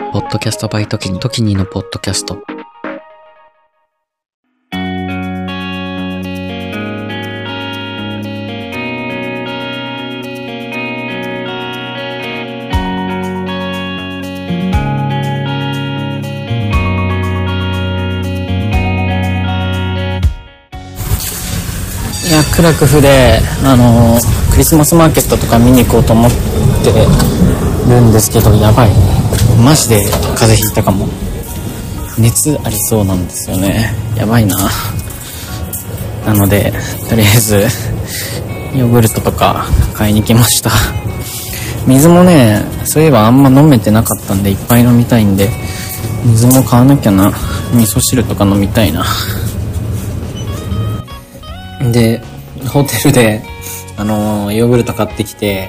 ポッドキャストバイトキニ、トキニのポッドキャスト。いや、クラクフで、あのークリスマスマーケットとか見に行こうと思ってるんですけど、やばいね。マジで風邪ひいたかも。熱ありそうなんですよね。やばいな。なので、とりあえず、ヨーグルトとか買いに来ました。水もね、そういえばあんま飲めてなかったんで、いっぱい飲みたいんで、水も買わなきゃな。味噌汁とか飲みたいな。で、ホテルで、あのヨーグルト買ってきて、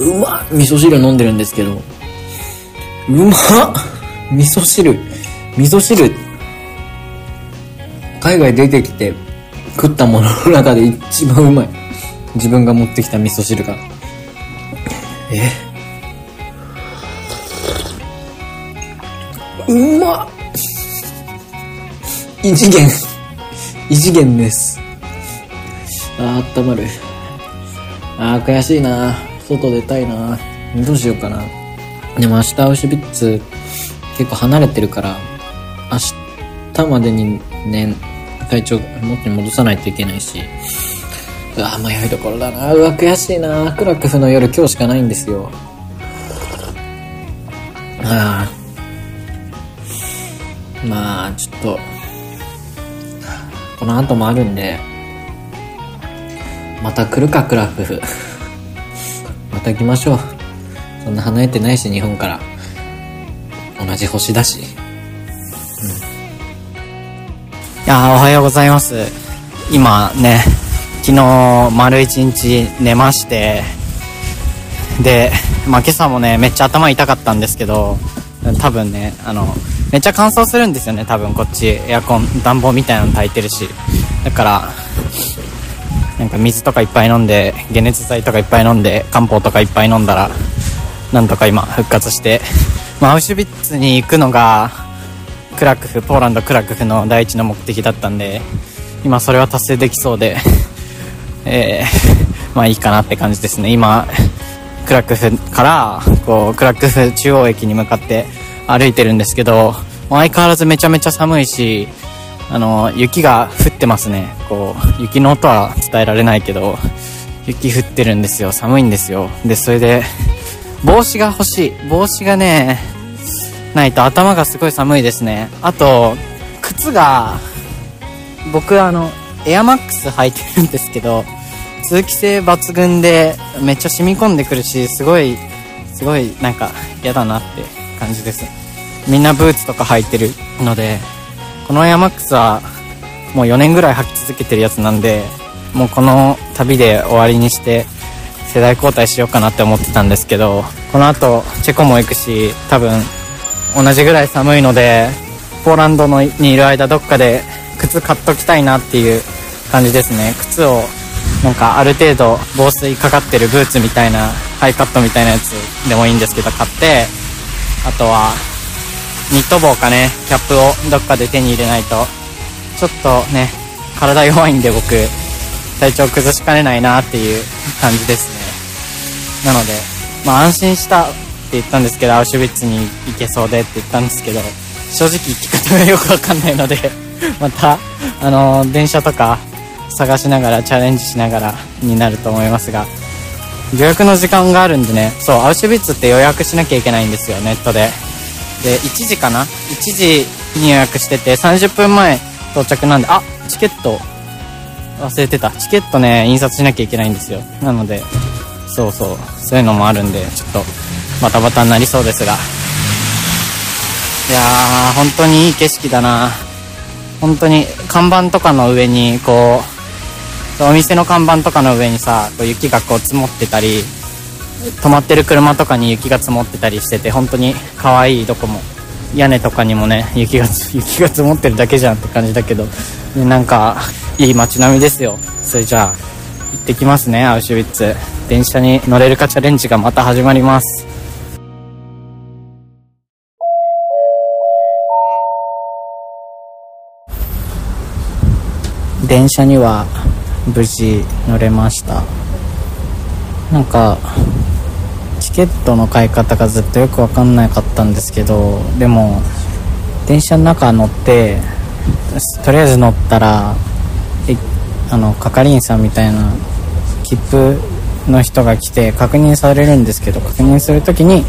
うま味噌汁飲んでるんですけど、うま味噌汁、味噌汁、海外出てきて食ったものの中で一番うまい。自分が持ってきた味噌汁が。え？うま異次元。異次元です。あ、あったまる。あー、悔しいな外出たいなどうしようかな。でも明日アウシュビッツ結構離れてるから、明日までにね、体調元に戻さないといけないし。うわ、迷いどころだなうわ、悔しいなクラクフの夜今日しかないんですよ。あー。まあ、ちょっと、この後もあるんで、また来るか、クラフフ。たきましょう。そんな離れてないし、日本から。同じ星だし。うん。いや、おはようございます。今ね、昨日、丸一日寝まして、で、まあ今朝もね、めっちゃ頭痛かったんですけど、多分ね、あの、めっちゃ乾燥するんですよね、多分こっち。エアコン、暖房みたいなの焚いてるし。だから、なんか水とかいっぱい飲んで、解熱剤とかいっぱい飲んで、漢方とかいっぱい飲んだら、なんとか今復活して、まあアウシュビッツに行くのが、クラクフ、ポーランドクラクフの第一の目的だったんで、今それは達成できそうで、えー、まあいいかなって感じですね。今、クラクフから、こう、クラクフ中央駅に向かって歩いてるんですけど、相変わらずめちゃめちゃ寒いし、あの、雪が降ってますね。こう、雪の音は伝えられないけど、雪降ってるんですよ。寒いんですよ。で、それで、帽子が欲しい。帽子がね、ないと頭がすごい寒いですね。あと、靴が、僕あの、エアマックス履いてるんですけど、通気性抜群で、めっちゃ染み込んでくるし、すごい、すごいなんか嫌だなって感じです。みんなブーツとか履いてるので、このエアマックスはもう4年ぐらい履き続けてるやつなんで、もうこの旅で終わりにして世代交代しようかなって思ってたんですけど、この後チェコも行くし、多分同じぐらい寒いので、ポーランドのにいる間どっかで靴買っときたいなっていう感じですね。靴をなんかある程度防水かかってるブーツみたいな、ハイカットみたいなやつでもいいんですけど買って、あとはニット帽かね、キャップをどっかで手に入れないと、ちょっとね、体弱いんで僕、体調崩しかねないなっていう感じですね。なので、まあ安心したって言ったんですけど、アウシュビッツに行けそうでって言ったんですけど、正直行き方がよくわかんないので、また、あのー電車とか探しながらチャレンジしながらになると思いますが、予約の時間があるんでね、そう、アウシュビッツって予約しなきゃいけないんですよ、ネットで。で、1時かな ?1 時に予約してて、30分前到着なんで、あチケット、忘れてた。チケットね、印刷しなきゃいけないんですよ。なので、そうそう、そういうのもあるんで、ちょっと、バタバタになりそうですが。いやー、本当にいい景色だな本当に、看板とかの上に、こう、お店の看板とかの上にさ、こう雪がこう積もってたり、止まってる車とかに雪が積もってたりしてて本当に可愛いどこも屋根とかにもね雪が 雪が積もってるだけじゃんって感じだけど、ね、なんかいい街並みですよ。それじゃあ行ってきますねアウシュビッツ。電車に乗れるかチャレンジがまた始まります。電車には無事乗れました。なんかチケットの買い方がずっとよく分かんなかったんですけどでも電車の中乗ってとりあえず乗ったらあの係員さんみたいな切符の人が来て確認されるんですけど確認する時に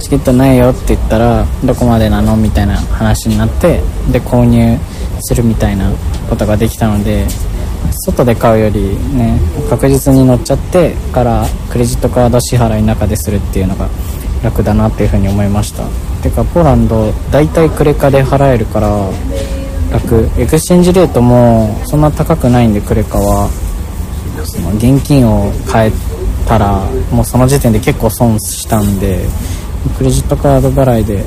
チケットないよって言ったらどこまでなのみたいな話になってで購入するみたいなことができたので外で買うよりね確実に乗っちゃってからクレジットカード支払い中でするっていうのが楽だなっていうふうに思いました。てかポーランド大体クレカで払えるから楽。 exchange rate もそんな高くないんでクレカは。その現金を変えたらもうその時点で結構損したんでクレジットカード払いで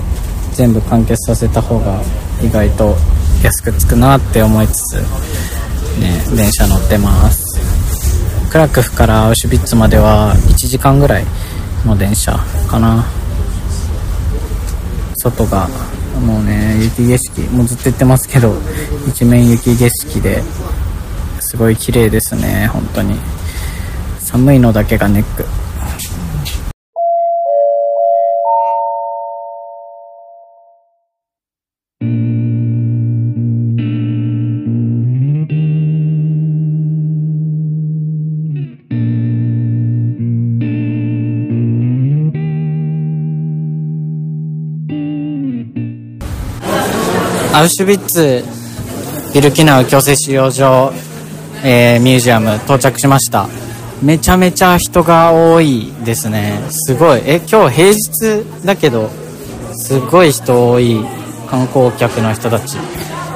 全部完結させた方が意外と安くつくなって思いつつね電車乗ってます。クラクフからアウシュビッツまでは1時間ぐらいの電車かな。外がもうね雪景色もうずっと言ってますけど一面雪景色ですごい綺麗ですね本当に。寒いのだけがネック。ウシュビッツビルキナウ強制収容所、えー、ミュージアム到着しました。めちゃめちゃ人が多いですね。すごい。え今日平日だけどすごい人多い。観光客の人たち。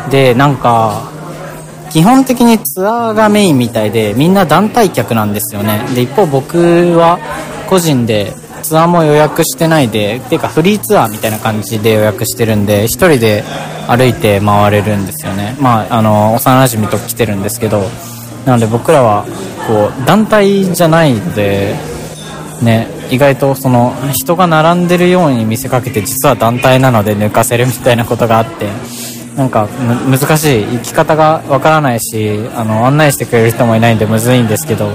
でなんか基本的にツアーがメインみたいでみんな団体客なんですよね。で一方僕は個人でツアーも予約してないでっていうかフリーツアーみたいな感じで予約してるんで1人で歩いて回れるんですよね。まああの幼馴染と来てるんですけどなので僕らはこう団体じゃないのでね意外とその人が並んでるように見せかけて実は団体なので抜かせるみたいなことがあってなんか難しい。行き方がわからないしあの案内してくれる人もいないんでむずいんですけど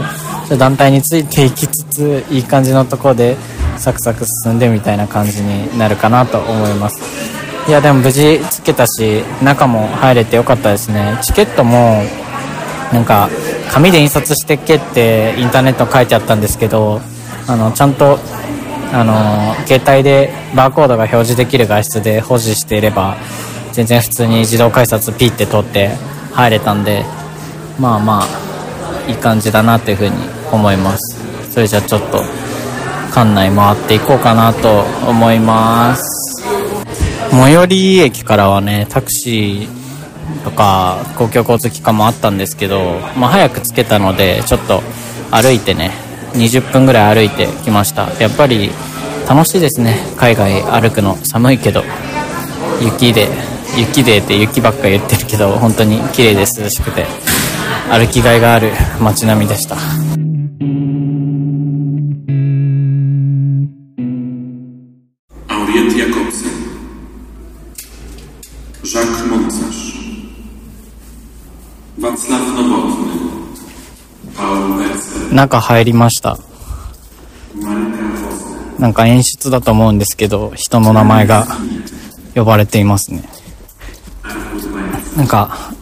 団体についていきつついい感じのところでサクサク進んでみたいな感じになるかなと思います。いやでも無事つけたし中も入れてよかったですね。チケットもなんか紙で印刷してっけってインターネット書いてあったんですけどあのちゃんとあの携帯でバーコードが表示できる画質で保持していれば全然普通に自動改札ピッて通って入れたんでまあまあいい感じだなっていうふうに思います。それじゃあちょっと館内回っていこうかなと思います。最寄り駅からはねタクシーとか公共交通機関もあったんですけど、まあ、早く着けたのでちょっと歩いてね20分ぐらい歩いてきました。やっぱり楽しいですね。海外歩くの寒いけど雪で雪でって雪ばっか言ってるけど本当に綺麗で涼しくて。歩きがいがある街並みでした。中入りました。なんか演出だと思うんですけど人の名前が呼ばれていますね。なんか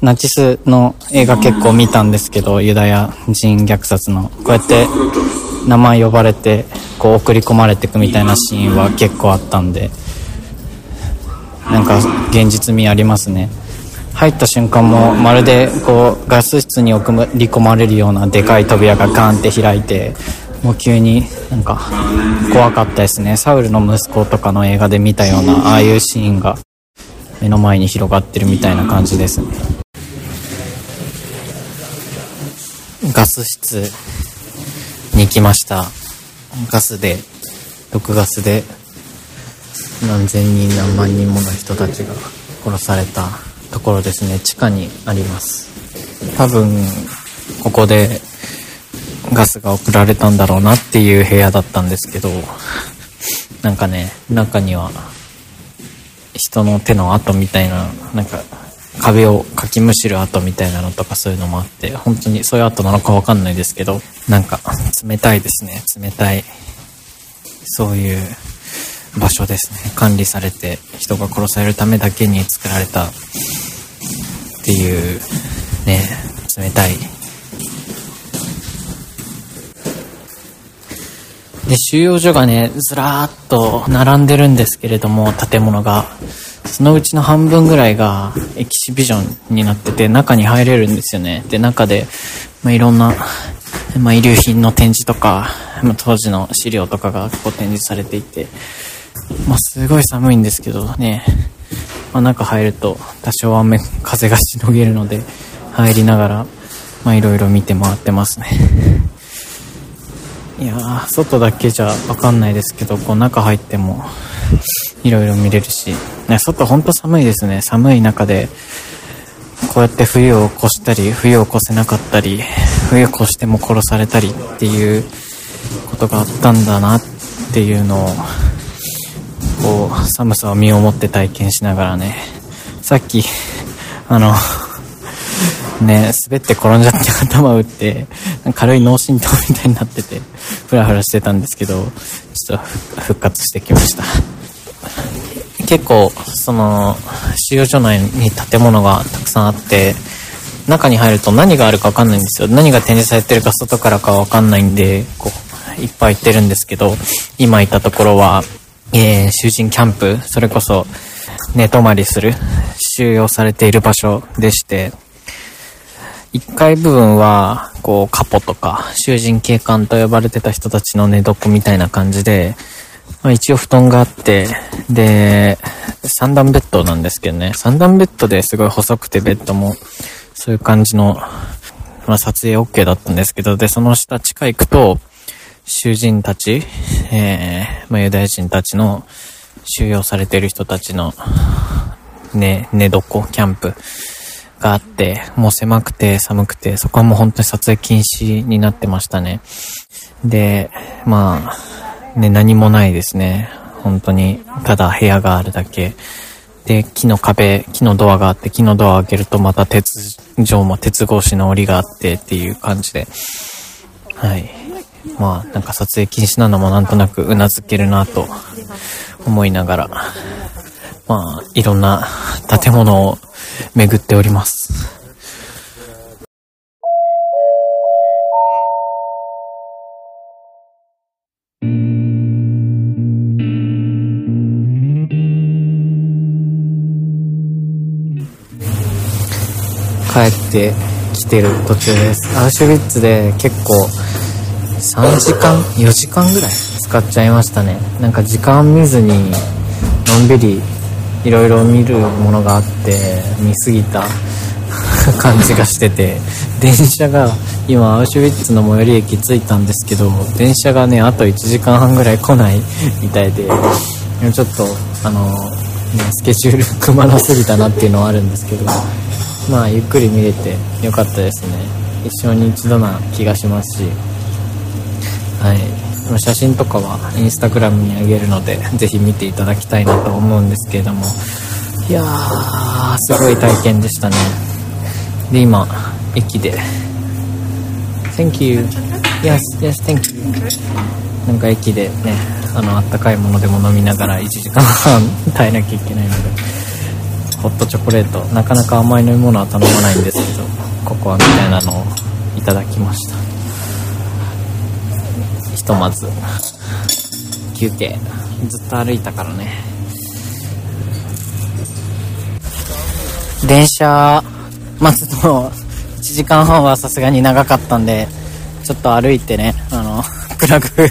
ナチスの映画結構見たんですけどユダヤ人虐殺の。こうやって名前呼ばれてこう送り込まれてくみたいなシーンは結構あったんでなんか現実味ありますね。入った瞬間もまるでこうガス室に送り込まれるようなでかい扉がガンって開いてもう急になんか怖かったですね。サウルの息子とかの映画で見たようなああいうシーンが目の前に広がってるみたいな感じですね。ガス室に来ました。ガスで毒ガスで何千人何万人もの人たちが殺された。ところですね地下にあります多分ここでガスが送られたんだろうなっていう部屋だったんですけどなんかね中には人の手の跡みたいななんか壁をかきむしる跡みたいなのとかそういうのもあって、本当にそういう跡なのかわかんないですけど、なんか冷たいですね。冷たい。そういう場所ですね。管理されて人が殺されるためだけに作られたっていうね、冷たい。で、収容所がね、ずらーっと並んでるんですけれども、建物が。そのうちの半分ぐらいがエキシビジョンになってて、中に入れるんですよね。で、中で、まあ、いろんな、まあ、遺留品の展示とか、まあ、当時の資料とかがこう展示されていて、まあ、すごい寒いんですけどね、まあ、中入ると多少雨、風がしのげるので、入りながら、まあ、いろいろ見て回ってますね。いやー、外だけじゃわかんないですけど、こう中入っても、いろいろ見れるし、ね、外ほんと寒いですね。寒い中で、こうやって冬を越したり、冬を越せなかったり、冬越しても殺されたりっていうことがあったんだなっていうのを、こう、寒さを身をもって体験しながらね、さっき、あの、ね、滑って転んじゃって頭打って、軽い脳震盪みたいになってて、ふらふらしてたんですけど、ちょっと復活してきました。結構、その、収容所内に建物がたくさんあって、中に入ると何があるかわかんないんですよ。何が展示されてるか外からかわかんないんで、こう、いっぱい行ってるんですけど、今いたところは、えー、囚人キャンプ、それこそ、寝泊まりする、収容されている場所でして、1階部分は、こう、カポとか、囚人警官と呼ばれてた人たちの寝床みたいな感じで、まあ、一応布団があって、で、三段ベッドなんですけどね、三段ベッドですごい細くてベッドも、そういう感じの、まあ、撮影 OK だったんですけど、で、その下地下行くと、囚人たち、えー、ま、ユダヤ人たちの収容されてる人たちの、ね、寝床、キャンプがあって、もう狭くて寒くて、そこはもう本当に撮影禁止になってましたね。で、まあ、ね、何もないですね。本当に、ただ部屋があるだけ。で、木の壁、木のドアがあって、木のドアを開けるとまた鉄状も鉄格子の檻があってっていう感じで。はい。まあ、なんか撮影禁止なのもなんとなく頷けるなと思いながら、まあ、いろんな建物を巡っております。帰ってきてる途中です。アウシュビッツで結構3時間、4時間ぐらい使っちゃいましたね。なんか時間見ずにのんびりいろいろ見るものがあって見すぎた 感じがしてて。電車が今アウシュビッツの最寄り駅着いたんですけど電車がねあと1時間半ぐらい来ない みたいで。ちょっとあの、ね、スケジュール組まなすぎたなっていうのはあるんですけど。まあゆっくり見れてよかったですね。一生に一度な気がしますし。はい。写真とかはインスタグラムにあげるのでぜひ見ていただきたいなと思うんですけれども。いやーすごい体験でしたね。で今駅で。Thank you. Yes, yes, thank you. なんか駅でねあのあったかいものでも飲みながら1時間半 耐えなきゃいけないので。ホットチョコレートなかなか甘い飲み物は頼まないんですけどココアみたいなのをいただきました。ひとまず。休憩。ずっと歩いたからね。電車待つの1時間半はさすがに長かったんでちょっと歩いてねあの クラグク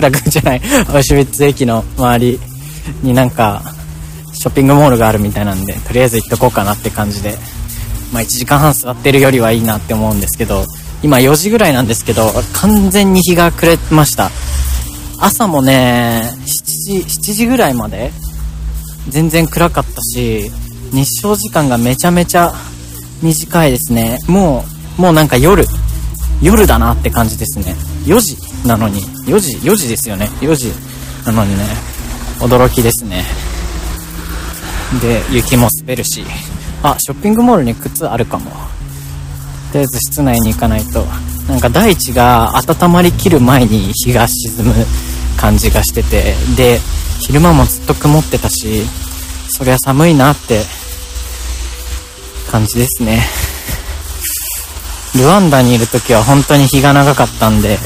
ラグじゃないアウシュビッツ駅の周りになんかショッピングモールがあるみたいなんでとりあえず行っとこうかなって感じで。まあ1時間半座ってるよりはいいなって思うんですけど今4時ぐらいなんですけど、完全に日が暮れました。朝もね、7時、7時ぐらいまで全然暗かったし、日照時間がめちゃめちゃ短いですね。もう、もうなんか夜、夜だなって感じですね。4時なのに、4時、4時ですよね。4時なのにね、驚きですね。で、雪も滑るし、あ、ショッピングモールに靴あるかも。とりあえず室内に行かないと。なんか大地が温まりきる前に日が沈む感じがしてて、で、昼間もずっと曇ってたし、そりゃ寒いなって感じですね。ルワンダにいる時は本当に日が長かったんで、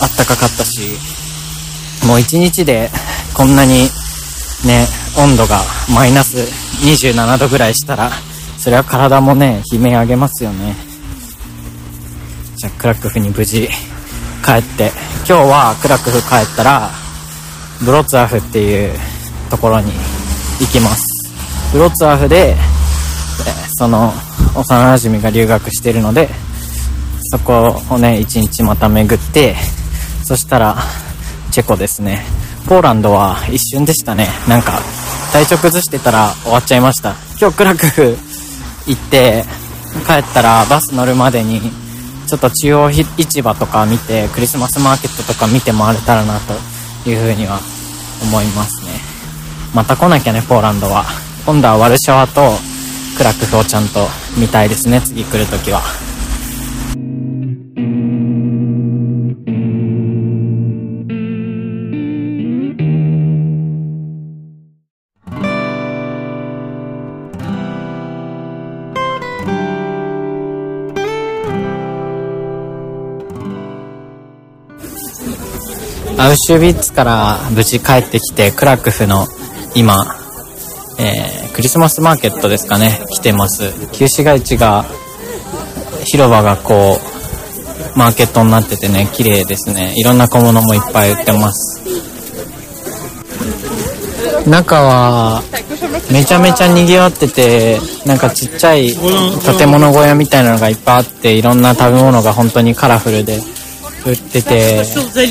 あったかかったし、もう一日でこんなにね、温度がマイナス27度ぐらいしたら、それは体もね、悲鳴上げますよね。じゃあ、クラクフに無事帰って、今日はクラクフ帰ったら、ブロツワフっていうところに行きます。ブロツワフで、その幼馴染が留学してるので、そこをね、一日また巡って、そしたら、チェコですね。ポーランドは一瞬でしたね。なんか、体調崩してたら終わっちゃいました。今日クラクフ行って、帰ったらバス乗るまでに、ちょっと中央市場とか見て、クリスマスマーケットとか見て回れたらなというふうには思いますね。また来なきゃね、ポーランドは。今度はワルシャワとクラクフをちゃんと見たいですね、次来るときは。アウシュビッツから無事帰ってきて、クラクフの今、えー、クリスマスマーケットですかね、来てます。旧市街地が、広場がこう、マーケットになっててね、綺麗ですね。いろんな小物もいっぱい売ってます。中は、めちゃめちゃ賑わってて、なんかちっちゃい建物小屋みたいなのがいっぱいあって、いろんな食べ物が本当にカラフルで、売ってて、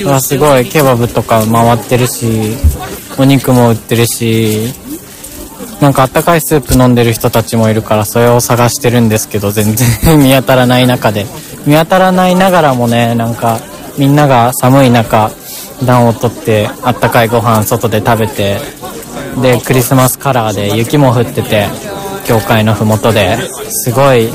わすごいケバブとか回ってるし、お肉も売ってるし、なんかあったかいスープ飲んでる人たちもいるからそれを探してるんですけど全然 見当たらない中で。見当たらないながらもねなんかみんなが寒い中暖を取ってあったかいご飯外で食べてでクリスマスカラーで雪も降ってて教会の麓で。すごい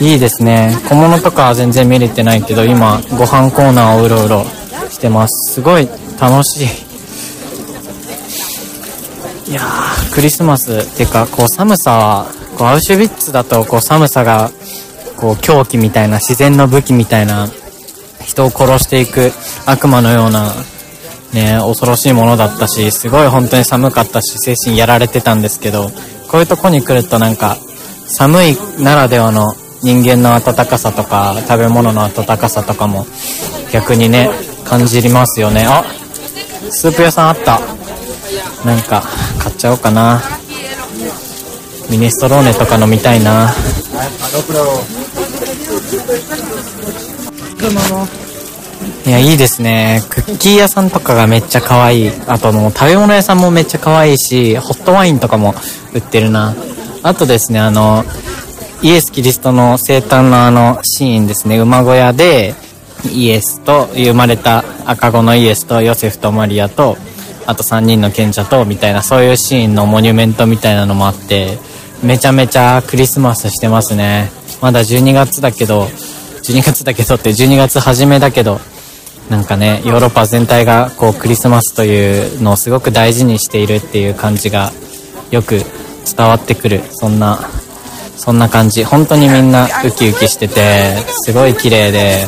いいですね。小物とかは全然見れてないけど今ご飯コーナーをうろうろしてます。すごい楽しい。いやークリスマスっていうかこう寒さはこうアウシュビッツだとこう寒さがこう狂気みたいな自然の武器みたいな人を殺していく悪魔のようなね恐ろしいものだったしすごい本当に寒かったし精神やられてたんですけどこういうとこに来るとなんか寒いならではの人間の温かさとか食べ物の温かさとかも逆にね感じりますよね。あスープ屋さんあった。なんか買っちゃおうかな。ミネストローネとか飲みたいな。いやいいですね。クッキー屋さんとかがめっちゃ可愛い。あともう食べ物屋さんもめっちゃ可愛いしホットワインとかも売ってるな。あとですねあのイエス・キリストの生誕のあのシーンですね、馬小屋で、イエスと、生まれた赤子のイエスとヨセフとマリアと、あと3人の賢者と、みたいな、そういうシーンのモニュメントみたいなのもあって、めちゃめちゃクリスマスしてますね。まだ12月だけど、12月だけどって12月初めだけど、なんかね、ヨーロッパ全体がこうクリスマスというのをすごく大事にしているっていう感じがよく伝わってくる、そんなそんな感じ。本当にみんなウキウキしててすごい綺麗で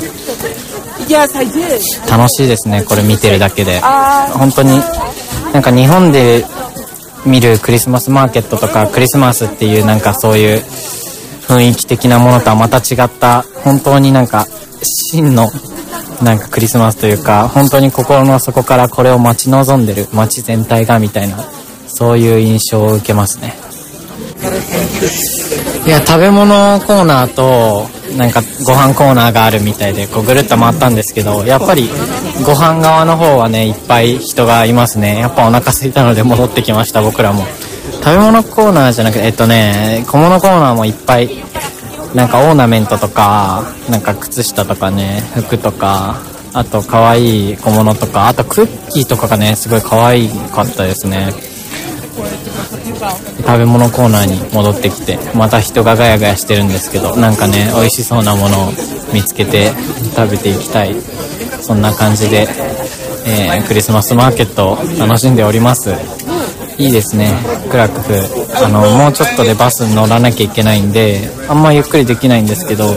楽しいですねこれ見てるだけで。本当になんか日本で見るクリスマスマーケットとかクリスマスっていうなんかそういう雰囲気的なものとはまた違った本当になんか真のなんかクリスマスというか本当に心の底からこれを待ち望んでる街全体がみたいなそういう印象を受けますね。いや、食べ物コーナーと、なんかご飯コーナーがあるみたいで、こうぐるっと回ったんですけど、やっぱりご飯側の方はね、いっぱい人がいますね。やっぱお腹空いたので戻ってきました、僕らも。食べ物コーナーじゃなくて、えっとね、小物コーナーもいっぱい、なんかオーナメントとか、なんか靴下とかね、服とか、あと可愛い小物とか、あとクッキーとかがね、すごい可愛かったですね。食べ物コーナーに戻ってきて、また人がガヤガヤしてるんですけど、なんかね、美味しそうなものを見つけて食べていきたい。そんな感じで、えー、クリスマスマーケットを楽しんでおります。いいですね、クラクフ。あの、もうちょっとでバスに乗らなきゃいけないんで、あんまゆっくりできないんですけど、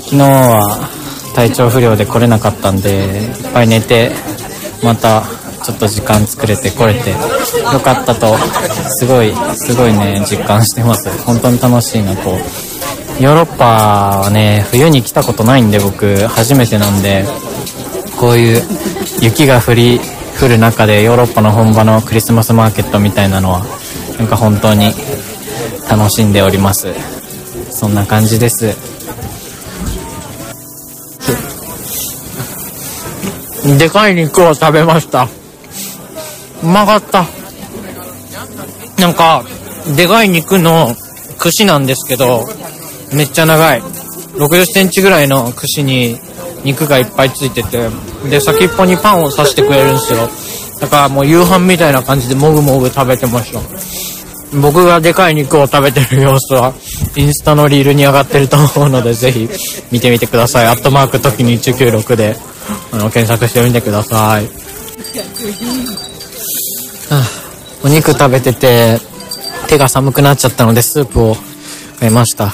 昨日は体調不良で来れなかったんで、いっぱい寝て、またちょっと時間作れて来れてよかったと、すごい、すごいね、実感してます。本当に楽しいなと。ヨーロッパはね、冬に来たことないんで僕、初めてなんで、こういう雪が降り、降る中でヨーロッパの本場のクリスマスマーケットみたいなのは、なんか本当に楽しんでおります。そんな感じです。でかい肉を食べました。うまかった。なんか、でかい肉の串なんですけど、めっちゃ長い。60センチぐらいの串に肉がいっぱいついてて、で、先っぽにパンを刺してくれるんですよ。だからもう夕飯みたいな感じでもぐもぐ食べてました。僕がでかい肉を食べてる様子は、インスタのリールに上がってると思うので、ぜひ見てみてください。アットマーク時に196で、あの、検索してみてください。あお肉食べてて、手が寒くなっちゃったのでスープを買いました。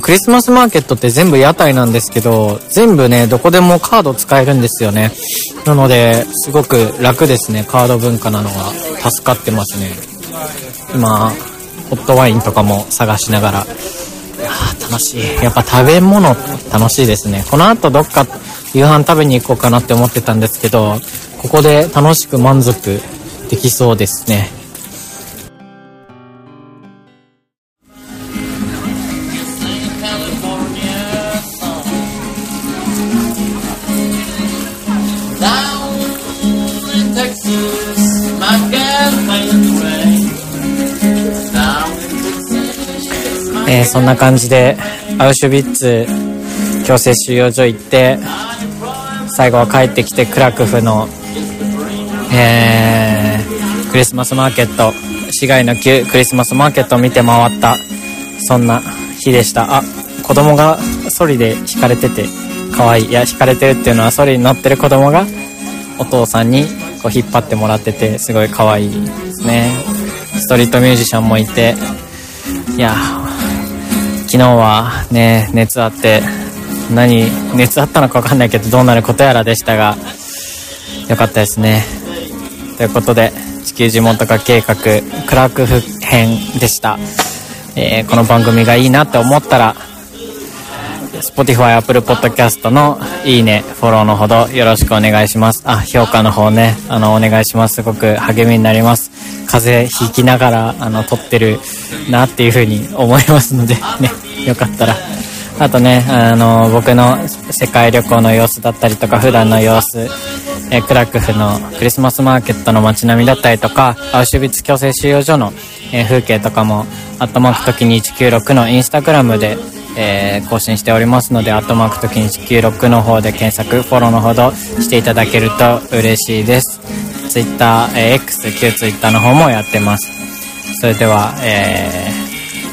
クリスマスマーケットって全部屋台なんですけど、全部ね、どこでもカード使えるんですよね。なので、すごく楽ですね、カード文化なのは。助かってますね。今、ホットワインとかも探しながら。いや楽しい。やっぱ食べ物楽しいですね。この後どっか夕飯食べに行こうかなって思ってたんですけど、ここで楽しく満足できそうですね。えー、そんな感じでアウシュビッツ強制収容所行って最後は帰ってきてクラクフのえー、クリスマスマーケット、市街の旧クリスマスマーケットを見て回った、そんな日でした。あ、子供がソリで引かれてて、可愛い。いや、引かれてるっていうのはソリに乗ってる子供が、お父さんにこう引っ張ってもらってて、すごい可愛いですね。ストリートミュージシャンもいて、いや、昨日はね、熱あって、何、熱あったのかわかんないけど、どうなることやらでしたが、よかったですね。ということで、地球地元化計画、クラークフ編でした。えー、この番組がいいなって思ったら、Spotify、Apple Podcast のいいね、フォローのほどよろしくお願いします。あ、評価の方ね、あの、お願いします。すごく励みになります。風邪ひきながら、あの、撮ってるなっていうふうに思いますので、ね、よかったら。あとね、あの、僕の世界旅行の様子だったりとか、普段の様子、えクラクフのクリスマスマーケットの街並みだったりとか、アウシュビッツ強制収容所の、え風景とかも、アットマーク時に196のインスタグラムで、えー、更新しておりますので、アットマーク時に196の方で検索、フォローのほどしていただけると嬉しいです。ツイッター、えー、X、旧ツイッターの方もやってます。それでは、え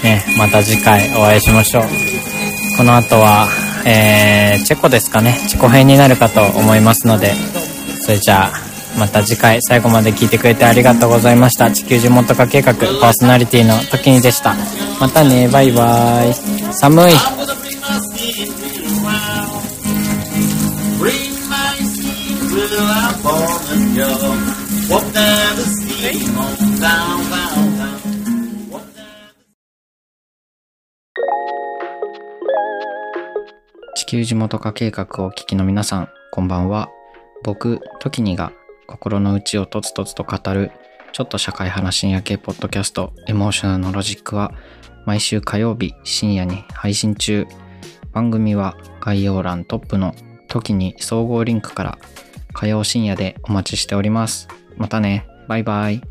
ー、ね、また次回お会いしましょう。この後は、えー、チェコですかね。チェコ編になるかと思いますので、それじゃあ、また次回最後まで聞いてくれてありがとうございました。地球地元化計画パーソナリティの時にでした。またね、バイバーイ。寒い。球地元化計画をお聞きの皆さん、こんばんは。僕、トキニが心の内をとつとつと語る、ちょっと社会派深夜系ポッドキャスト、エモーショナルのロジックは、毎週火曜日深夜に配信中。番組は概要欄トップの時に総合リンクから火曜深夜でお待ちしております。またね。バイバイ。